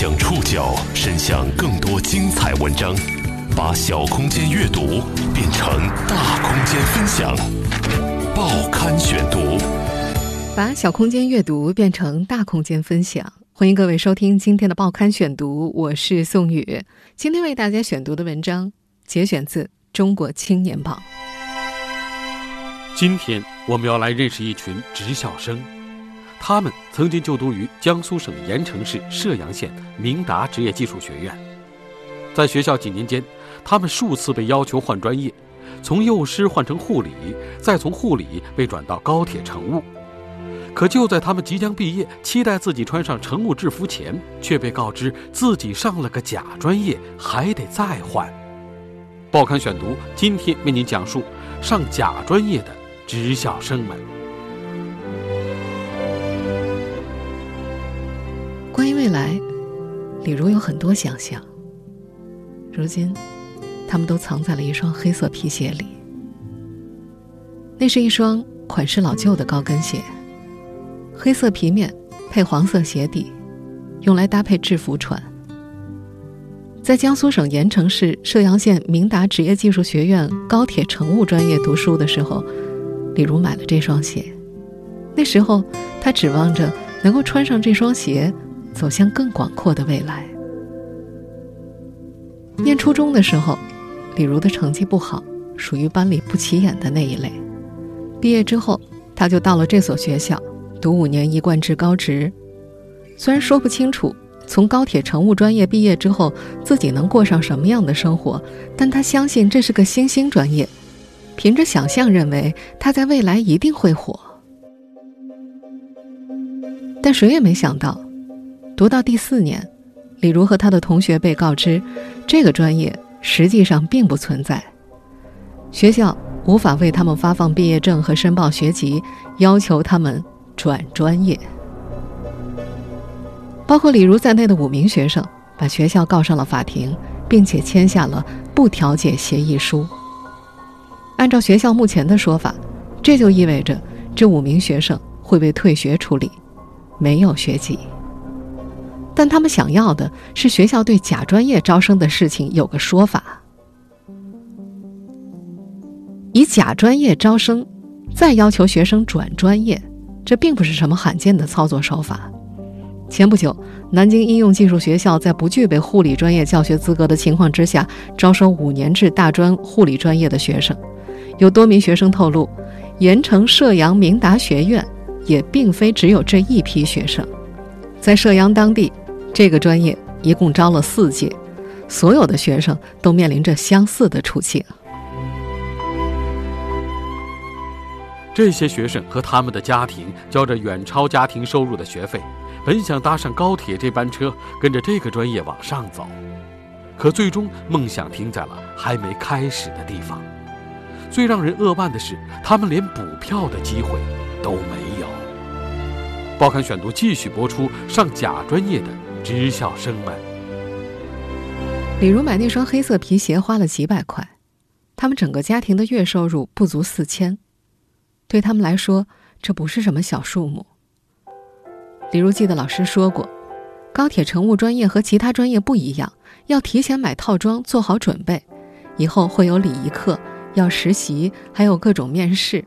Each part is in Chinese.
将触角伸向更多精彩文章，把小空间阅读变成大空间分享。报刊选读，把小空间阅读变成大空间分享。欢迎各位收听今天的报刊选读，我是宋宇。今天为大家选读的文章节选自《中国青年报》。今天我们要来认识一群职校生。他们曾经就读于江苏省盐城市射阳县明达职业技术学院，在学校几年间，他们数次被要求换专业，从幼师换成护理，再从护理被转到高铁乘务。可就在他们即将毕业，期待自己穿上乘务制服前，却被告知自己上了个假专业，还得再换。报刊选读今天为您讲述上假专业的职校生们。关于未来，李如有很多想象。如今，他们都藏在了一双黑色皮鞋里。那是一双款式老旧的高跟鞋，黑色皮面配黄色鞋底，用来搭配制服穿。在江苏省盐城市射阳县明达职业技术学院高铁乘务专业读书的时候，李如买了这双鞋。那时候，他指望着能够穿上这双鞋。走向更广阔的未来。念初中的时候，李如的成绩不好，属于班里不起眼的那一类。毕业之后，他就到了这所学校，读五年一贯制高职。虽然说不清楚从高铁乘务专业毕业之后自己能过上什么样的生活，但他相信这是个新兴专业，凭着想象认为他在未来一定会火。但谁也没想到。读到第四年，李如和他的同学被告知，这个专业实际上并不存在，学校无法为他们发放毕业证和申报学籍，要求他们转专业。包括李如在内的五名学生把学校告上了法庭，并且签下了不调解协议书。按照学校目前的说法，这就意味着这五名学生会被退学处理，没有学籍。但他们想要的是学校对假专业招生的事情有个说法，以假专业招生，再要求学生转专业，这并不是什么罕见的操作手法。前不久，南京应用技术学校在不具备护理专业教学资格的情况之下，招收五年制大专护理专业的学生。有多名学生透露，盐城射阳明达学院也并非只有这一批学生，在射阳当地。这个专业一共招了四届，所有的学生都面临着相似的处境。这些学生和他们的家庭交着远超家庭收入的学费，本想搭上高铁这班车，跟着这个专业往上走，可最终梦想停在了还没开始的地方。最让人扼腕的是，他们连补票的机会都没有。报刊选读继续播出上假专业的。职校生们，比如买那双黑色皮鞋花了几百块，他们整个家庭的月收入不足四千，对他们来说这不是什么小数目。李如记得老师说过，高铁乘务专业和其他专业不一样，要提前买套装，做好准备，以后会有礼仪课，要实习，还有各种面试。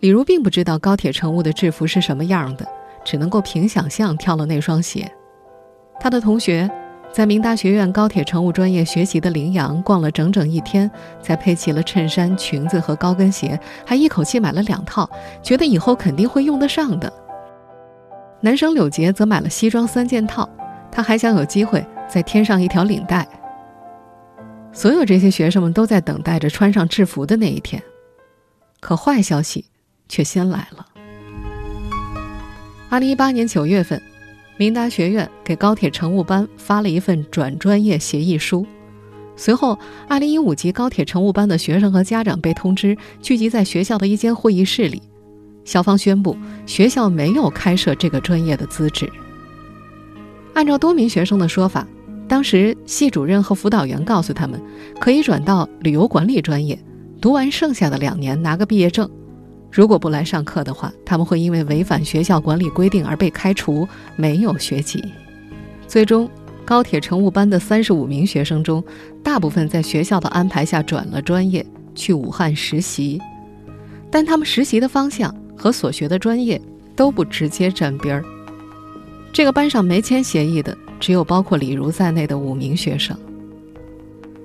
李如并不知道高铁乘务的制服是什么样的，只能够凭想象挑了那双鞋。他的同学在明达学院高铁乘务专业学习的羚羊逛了整整一天，才配齐了衬衫、裙子和高跟鞋，还一口气买了两套，觉得以后肯定会用得上的。男生柳杰则买了西装三件套，他还想有机会再添上一条领带。所有这些学生们都在等待着穿上制服的那一天，可坏消息却先来了。二零一八年九月份。明达学院给高铁乘务班发了一份转专业协议书，随后，2015级高铁乘务班的学生和家长被通知聚集在学校的一间会议室里，校方宣布学校没有开设这个专业的资质。按照多名学生的说法，当时系主任和辅导员告诉他们，可以转到旅游管理专业，读完剩下的两年拿个毕业证。如果不来上课的话，他们会因为违反学校管理规定而被开除，没有学籍。最终，高铁乘务班的三十五名学生中，大部分在学校的安排下转了专业，去武汉实习。但他们实习的方向和所学的专业都不直接沾边儿。这个班上没签协议的，只有包括李如在内的五名学生。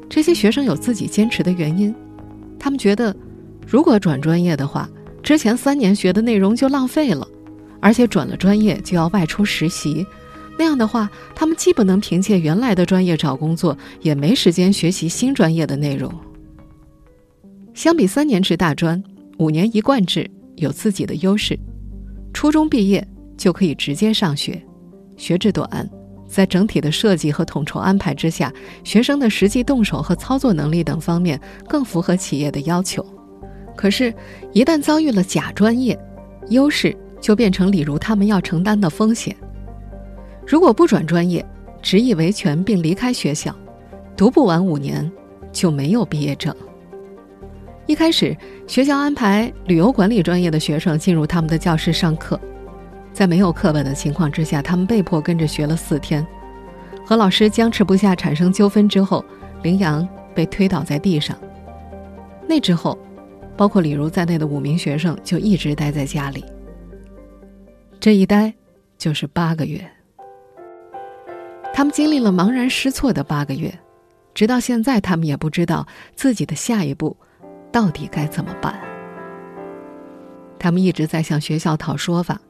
这些学生有自己坚持的原因，他们觉得，如果转专业的话，之前三年学的内容就浪费了，而且转了专业就要外出实习，那样的话，他们既不能凭借原来的专业找工作，也没时间学习新专业的内容。相比三年制大专，五年一贯制有自己的优势，初中毕业就可以直接上学，学制短，在整体的设计和统筹安排之下，学生的实际动手和操作能力等方面更符合企业的要求。可是，一旦遭遇了假专业，优势就变成李如他们要承担的风险。如果不转专业，执意维权并离开学校，读不完五年就没有毕业证。一开始，学校安排旅游管理专业的学生进入他们的教室上课，在没有课本的情况之下，他们被迫跟着学了四天。和老师僵持不下，产生纠纷之后，林阳被推倒在地上。那之后。包括李如在内的五名学生就一直待在家里。这一待就是八个月。他们经历了茫然失措的八个月，直到现在，他们也不知道自己的下一步到底该怎么办。他们一直在向学校讨说法，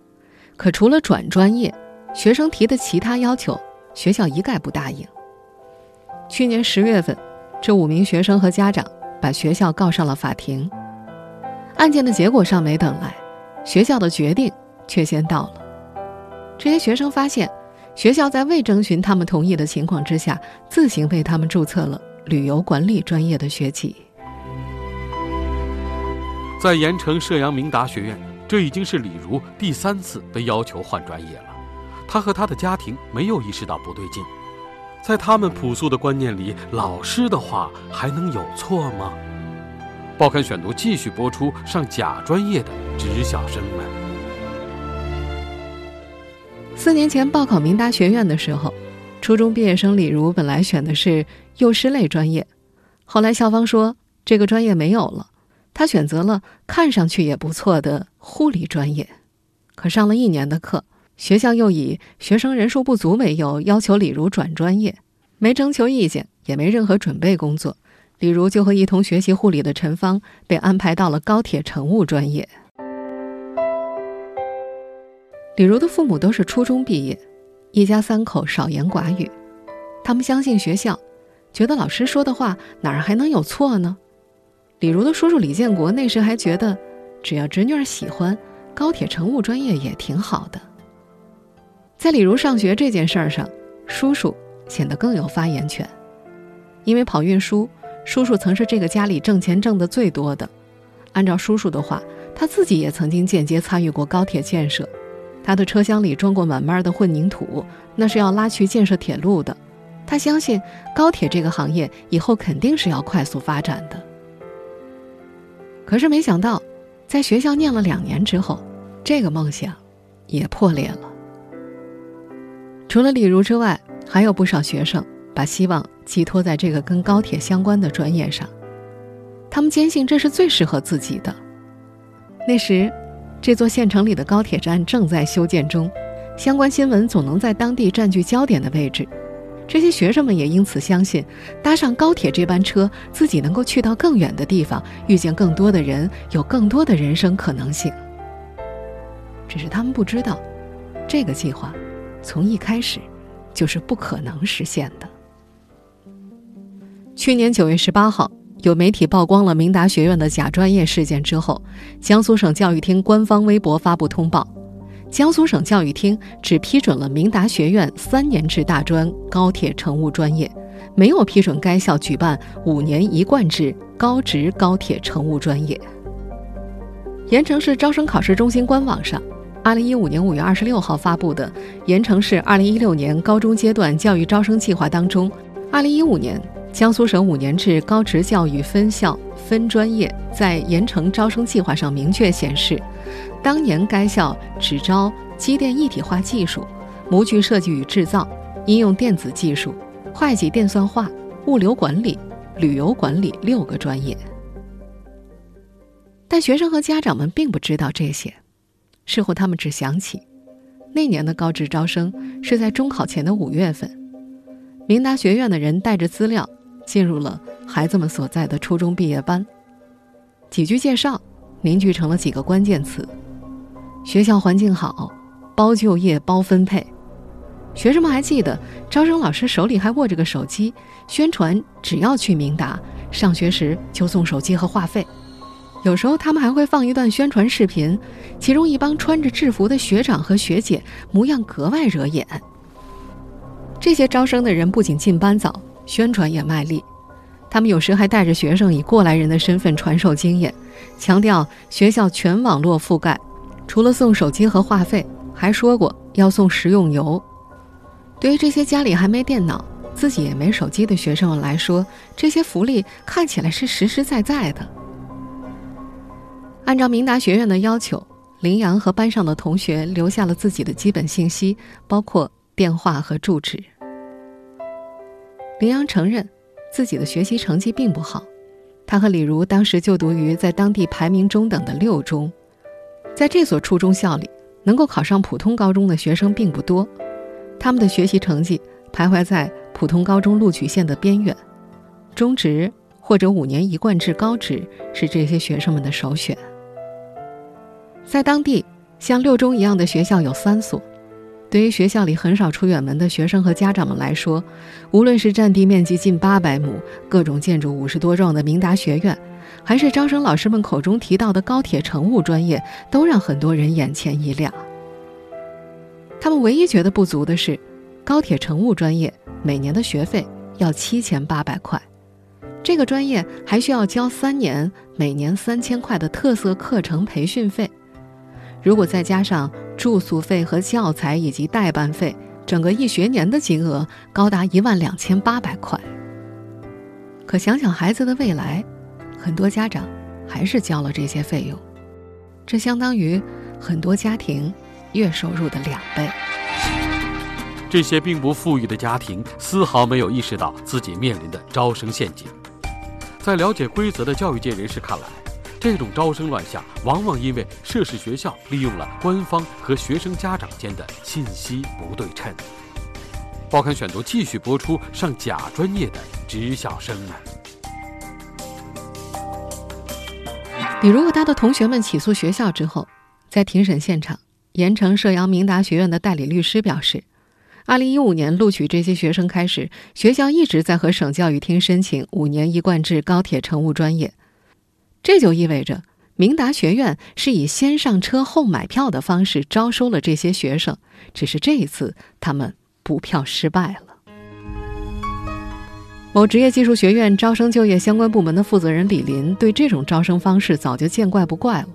可除了转专业，学生提的其他要求，学校一概不答应。去年十月份，这五名学生和家长把学校告上了法庭。案件的结果尚没等来，学校的决定却先到了。这些学生发现，学校在未征询他们同意的情况之下，自行为他们注册了旅游管理专业的学籍。在盐城射阳明达学院，这已经是李如第三次被要求换专业了。他和他的家庭没有意识到不对劲，在他们朴素的观念里，老师的话还能有错吗？报刊选读继续播出上假专业的职校生们。四年前报考明达学院的时候，初中毕业生李如本来选的是幼师类专业，后来校方说这个专业没有了，他选择了看上去也不错的护理专业。可上了一年的课，学校又以学生人数不足为由，要求李如转专业，没征求意见，也没任何准备工作。李如就和一同学习护理的陈芳被安排到了高铁乘务专业。李如的父母都是初中毕业，一家三口少言寡语，他们相信学校，觉得老师说的话哪儿还能有错呢？李如的叔叔李建国那时还觉得，只要侄女儿喜欢，高铁乘务专业也挺好的。在李如上学这件事儿上，叔叔显得更有发言权，因为跑运输。叔叔曾是这个家里挣钱挣得最多的。按照叔叔的话，他自己也曾经间接参与过高铁建设。他的车厢里装过满满的混凝土，那是要拉去建设铁路的。他相信高铁这个行业以后肯定是要快速发展的。可是没想到，在学校念了两年之后，这个梦想也破裂了。除了李如之外，还有不少学生。把希望寄托在这个跟高铁相关的专业上，他们坚信这是最适合自己的。那时，这座县城里的高铁站正在修建中，相关新闻总能在当地占据焦点的位置。这些学生们也因此相信，搭上高铁这班车，自己能够去到更远的地方，遇见更多的人，有更多的人生可能性。只是他们不知道，这个计划从一开始就是不可能实现的。去年九月十八号，有媒体曝光了明达学院的假专业事件之后，江苏省教育厅官方微博发布通报：江苏省教育厅只批准了明达学院三年制大专高铁乘务专业，没有批准该校举办五年一贯制高职高铁乘务专业。盐城市招生考试中心官网上，二零一五年五月二十六号发布的《盐城市二零一六年高中阶段教育招生计划》当中，二零一五年。江苏省五年制高职教育分校分专业在盐城招生计划上明确显示，当年该校只招机电一体化技术、模具设计与制造、应用电子技术、会计电算化、物流管理、旅游管理六个专业。但学生和家长们并不知道这些。事后，他们只想起，那年的高职招生是在中考前的五月份，明达学院的人带着资料进入了孩子们所在的初中毕业班。几句介绍凝聚成了几个关键词：学校环境好，包就业、包分配。学生们还记得，招生老师手里还握着个手机，宣传只要去明达上学时就送手机和话费。有时候他们还会放一段宣传视频，其中一帮穿着制服的学长和学姐模样格外惹眼。这些招生的人不仅进班早，宣传也卖力。他们有时还带着学生以过来人的身份传授经验，强调学校全网络覆盖。除了送手机和话费，还说过要送食用油。对于这些家里还没电脑、自己也没手机的学生们来说，这些福利看起来是实实在在的。按照明达学院的要求，林阳和班上的同学留下了自己的基本信息，包括电话和住址。林阳承认自己的学习成绩并不好，他和李如当时就读于在当地排名中等的六中，在这所初中校里，能够考上普通高中的学生并不多，他们的学习成绩徘徊在普通高中录取线的边缘，中职或者五年一贯制高职是这些学生们的首选。在当地，像六中一样的学校有三所。对于学校里很少出远门的学生和家长们来说，无论是占地面积近八百亩、各种建筑五十多幢的明达学院，还是招生老师们口中提到的高铁乘务专业，都让很多人眼前一亮。他们唯一觉得不足的是，高铁乘务专业每年的学费要七千八百块，这个专业还需要交三年、每年三千块的特色课程培训费。如果再加上住宿费和教材以及代办费，整个一学年的金额高达一万两千八百块。可想想孩子的未来，很多家长还是交了这些费用，这相当于很多家庭月收入的两倍。这些并不富裕的家庭丝毫没有意识到自己面临的招生陷阱，在了解规则的教育界人士看来。这种招生乱象，往往因为涉事学校利用了官方和学生家长间的信息不对称。报刊选读继续播出上假专业的职校生们。比如他的同学们起诉学校之后，在庭审现场，盐城射阳明达学院的代理律师表示，二零一五年录取这些学生开始，学校一直在和省教育厅申请五年一贯制高铁乘务专业。这就意味着，明达学院是以先上车后买票的方式招收了这些学生，只是这一次他们补票失败了。某职业技术学院招生就业相关部门的负责人李林对这种招生方式早就见怪不怪了。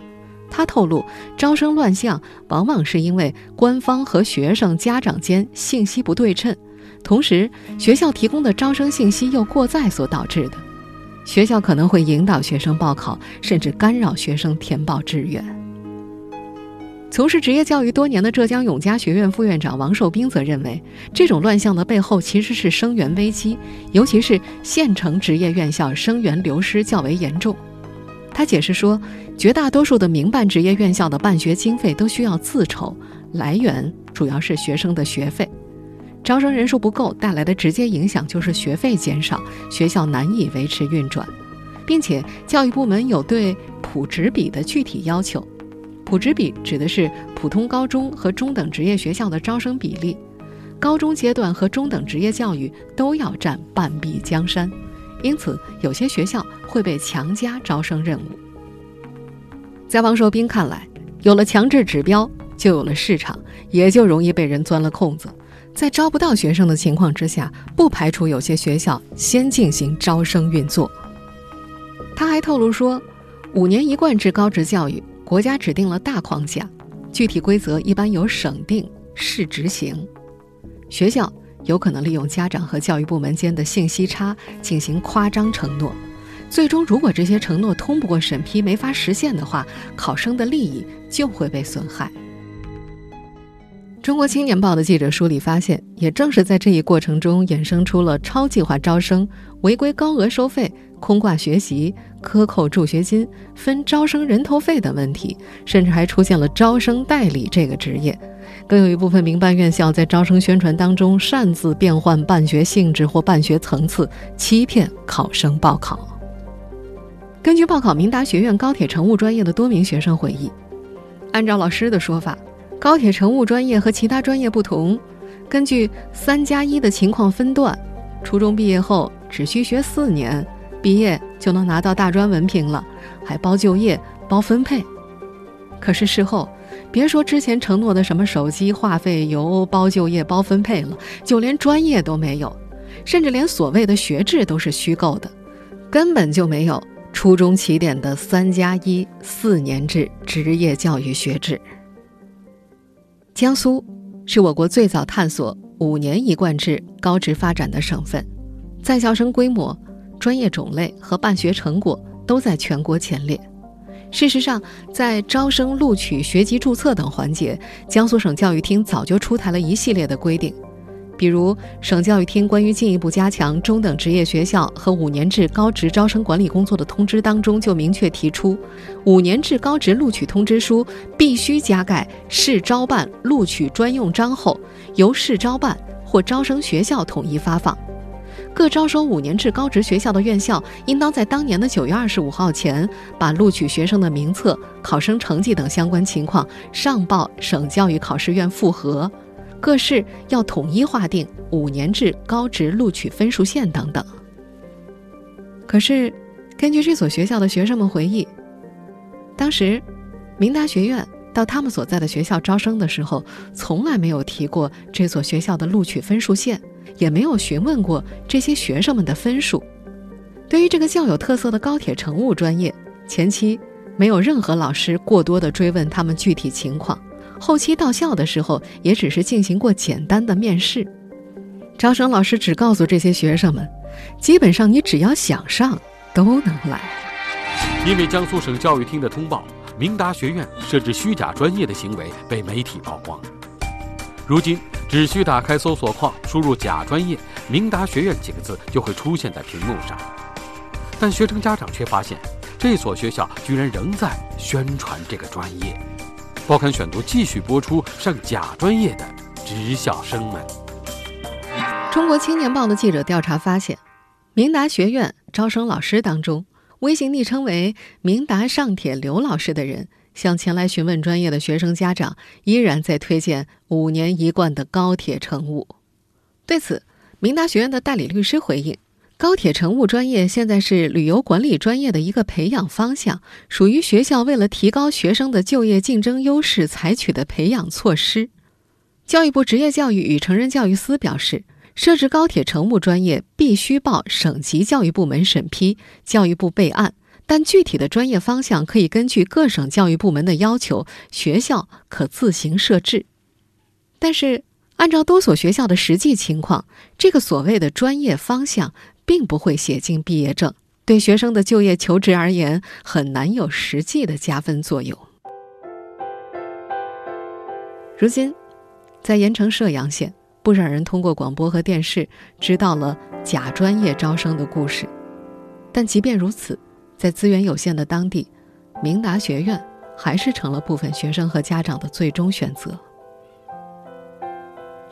他透露，招生乱象往往是因为官方和学生家长间信息不对称，同时学校提供的招生信息又过载所导致的。学校可能会引导学生报考，甚至干扰学生填报志愿。从事职业教育多年的浙江永嘉学院副院长王寿兵则认为，这种乱象的背后其实是生源危机，尤其是县城职业院校生源流失较为严重。他解释说，绝大多数的民办职业院校的办学经费都需要自筹，来源主要是学生的学费。招生人数不够带来的直接影响就是学费减少，学校难以维持运转，并且教育部门有对普职比的具体要求。普职比指的是普通高中和中等职业学校的招生比例，高中阶段和中等职业教育都要占半壁江山，因此有些学校会被强加招生任务。在王寿斌看来，有了强制指标，就有了市场，也就容易被人钻了空子。在招不到学生的情况之下，不排除有些学校先进行招生运作。他还透露说，五年一贯制高职教育，国家指定了大框架，具体规则一般由省定市执行。学校有可能利用家长和教育部门间的信息差进行夸张承诺，最终如果这些承诺通不过审批，没法实现的话，考生的利益就会被损害。中国青年报的记者梳理发现，也正是在这一过程中衍生出了超计划招生、违规高额收费、空挂学习、克扣助学金、分招生人头费等问题，甚至还出现了招生代理这个职业。更有一部分民办院校在招生宣传当中擅自变换办学性质或办学层次，欺骗考生报考。根据报考明达学院高铁乘务专业的多名学生回忆，按照老师的说法。高铁乘务专业和其他专业不同，根据“三加一”的情况分段，初中毕业后只需学四年，毕业就能拿到大专文凭了，还包就业、包分配。可是事后，别说之前承诺的什么手机、话费、油、包就业、包分配了，就连专业都没有，甚至连所谓的学制都是虚构的，根本就没有初中起点的“三加一”四年制职业教育学制。江苏是我国最早探索五年一贯制高职发展的省份，在校生规模、专业种类和办学成果都在全国前列。事实上，在招生、录取、学籍注册等环节，江苏省教育厅早就出台了一系列的规定。比如，省教育厅关于进一步加强中等职业学校和五年制高职招生管理工作的通知当中，就明确提出，五年制高职录取通知书必须加盖市招办录取专用章后，由市招办或招生学校统一发放。各招收五年制高职学校的院校，应当在当年的九月二十五号前，把录取学生的名册、考生成绩等相关情况上报省教育考试院复核。各市要统一划定五年制高职录取分数线等等。可是，根据这所学校的学生们回忆，当时明达学院到他们所在的学校招生的时候，从来没有提过这所学校的录取分数线，也没有询问过这些学生们的分数。对于这个较有特色的高铁乘务专业，前期没有任何老师过多的追问他们具体情况。后期到校的时候，也只是进行过简单的面试。招生老师只告诉这些学生们，基本上你只要想上，都能来。因为江苏省教育厅的通报，明达学院设置虚假专业的行为被媒体曝光。如今，只需打开搜索框，输入“假专业明达学院”几个字，就会出现在屏幕上。但学生家长却发现，这所学校居然仍在宣传这个专业。报刊选读继续播出上假专业的职校生们。中国青年报的记者调查发现，明达学院招生老师当中，微信昵称为“明达上铁刘老师”的人，向前来询问专业的学生家长，依然在推荐五年一贯的高铁乘务。对此，明达学院的代理律师回应。高铁乘务专业现在是旅游管理专业的一个培养方向，属于学校为了提高学生的就业竞争优势采取的培养措施。教育部职业教育与成人教育司表示，设置高铁乘务专业必须报省级教育部门审批，教育部备案，但具体的专业方向可以根据各省教育部门的要求，学校可自行设置。但是，按照多所学校的实际情况，这个所谓的专业方向。并不会写进毕业证，对学生的就业求职而言，很难有实际的加分作用。如今，在盐城射阳县，不少人通过广播和电视知道了假专业招生的故事，但即便如此，在资源有限的当地，明达学院还是成了部分学生和家长的最终选择。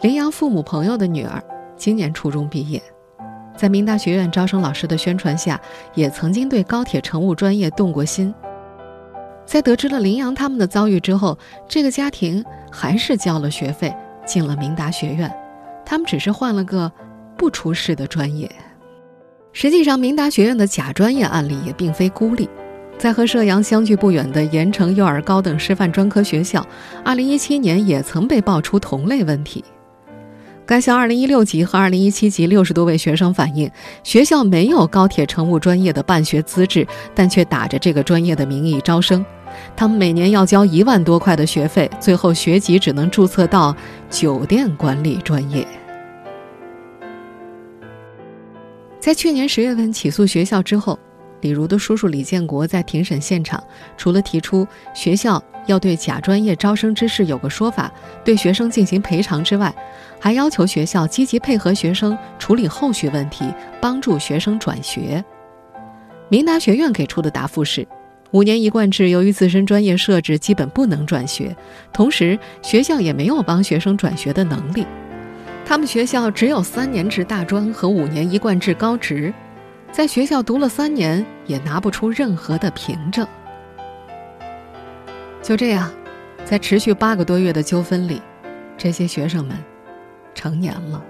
林阳父母朋友的女儿今年初中毕业。在明达学院招生老师的宣传下，也曾经对高铁乘务专业动过心。在得知了林阳他们的遭遇之后，这个家庭还是交了学费进了明达学院，他们只是换了个不出事的专业。实际上，明达学院的假专业案例也并非孤立，在和射阳相距不远的盐城幼儿高等师范专科学校，2017年也曾被爆出同类问题。该校2016级和2017级六十多位学生反映，学校没有高铁乘务专业的办学资质，但却打着这个专业的名义招生。他们每年要交一万多块的学费，最后学籍只能注册到酒店管理专业。在去年十月份起诉学校之后，李如的叔叔李建国在庭审现场，除了提出学校要对假专业招生之事有个说法，对学生进行赔偿之外，还要求学校积极配合学生处理后续问题，帮助学生转学。明达学院给出的答复是：五年一贯制由于自身专业设置，基本不能转学，同时学校也没有帮学生转学的能力。他们学校只有三年制大专和五年一贯制高职。在学校读了三年，也拿不出任何的凭证。就这样，在持续八个多月的纠纷里，这些学生们成年了。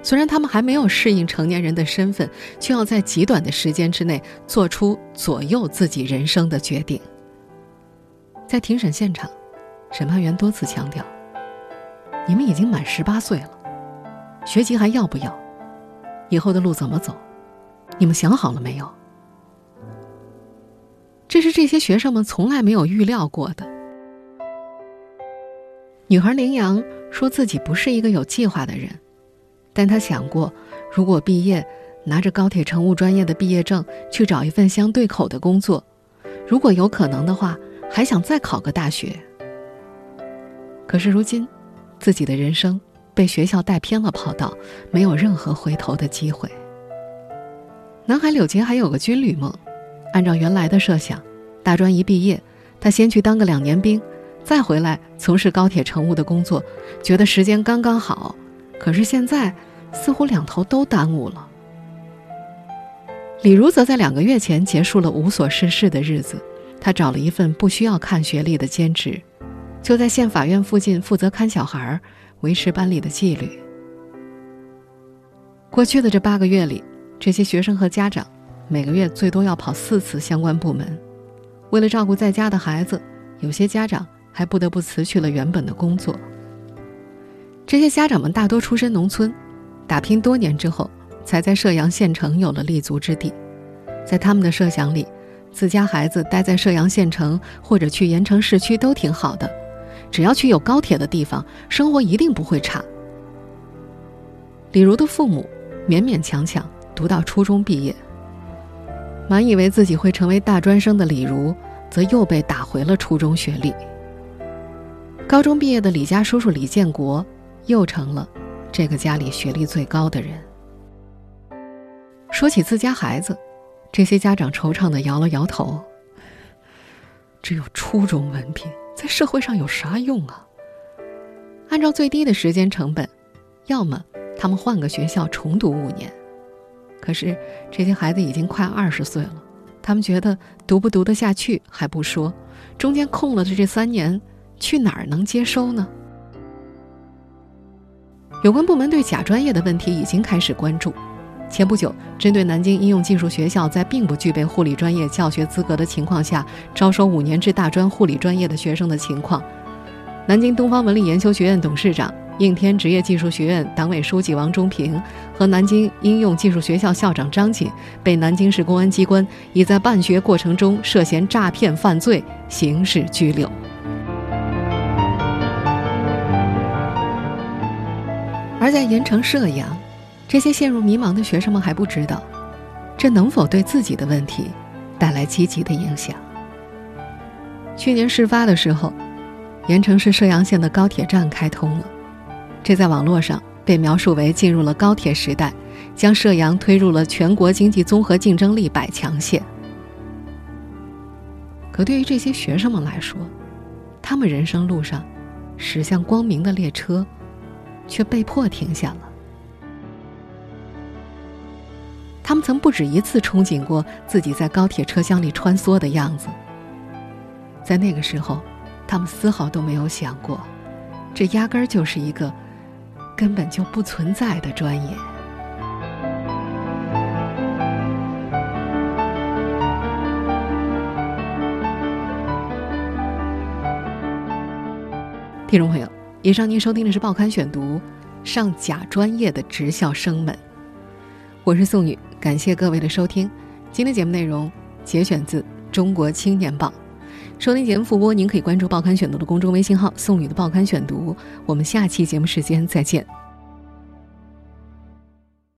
虽然他们还没有适应成年人的身份，却要在极短的时间之内做出左右自己人生的决定。在庭审现场，审判员多次强调：“你们已经满十八岁了，学籍还要不要？以后的路怎么走？”你们想好了没有？这是这些学生们从来没有预料过的。女孩林阳说自己不是一个有计划的人，但她想过，如果毕业拿着高铁乘务专业的毕业证去找一份相对口的工作，如果有可能的话，还想再考个大学。可是如今，自己的人生被学校带偏了跑道，没有任何回头的机会。男孩柳杰还有个军旅梦，按照原来的设想，大专一毕业，他先去当个两年兵，再回来从事高铁乘务的工作，觉得时间刚刚好。可是现在，似乎两头都耽误了。李如则在两个月前结束了无所事事的日子，他找了一份不需要看学历的兼职，就在县法院附近负责看小孩，维持班里的纪律。过去的这八个月里。这些学生和家长每个月最多要跑四次相关部门，为了照顾在家的孩子，有些家长还不得不辞去了原本的工作。这些家长们大多出身农村，打拼多年之后，才在射阳县城有了立足之地。在他们的设想里，自家孩子待在射阳县城或者去盐城市区都挺好的，只要去有高铁的地方，生活一定不会差。李如的父母勉勉强强。读到初中毕业，满以为自己会成为大专生的李如，则又被打回了初中学历。高中毕业的李家叔叔李建国，又成了这个家里学历最高的人。说起自家孩子，这些家长惆怅地摇了摇头：“只有初中文凭，在社会上有啥用啊？按照最低的时间成本，要么他们换个学校重读五年。”可是这些孩子已经快二十岁了，他们觉得读不读得下去还不说，中间空了的这三年，去哪儿能接收呢？有关部门对假专业的问题已经开始关注。前不久，针对南京应用技术学校在并不具备护理专业教学资格的情况下招收五年制大专护理专业的学生的情况，南京东方文理研究学院董事长。应天职业技术学院党委书记王忠平和南京应用技术学校校长张锦被南京市公安机关以在办学过程中涉嫌诈骗犯罪刑事拘留。而在盐城射阳，这些陷入迷茫的学生们还不知道，这能否对自己的问题带来积极的影响。去年事发的时候，盐城市射阳县的高铁站开通了。这在网络上被描述为进入了高铁时代，将射阳推入了全国经济综合竞争力百强县。可对于这些学生们来说，他们人生路上驶向光明的列车，却被迫停下了。他们曾不止一次憧憬过自己在高铁车厢里穿梭的样子，在那个时候，他们丝毫都没有想过，这压根儿就是一个。根本就不存在的专业。听众朋友，以上您收听的是《报刊选读》，上假专业的职校生们，我是宋宇，感谢各位的收听。今天节目内容节选自《中国青年报》，收听节目复播，您可以关注《报刊选读》的公众微信号“宋宇的报刊选读”。我们下期节目时间再见。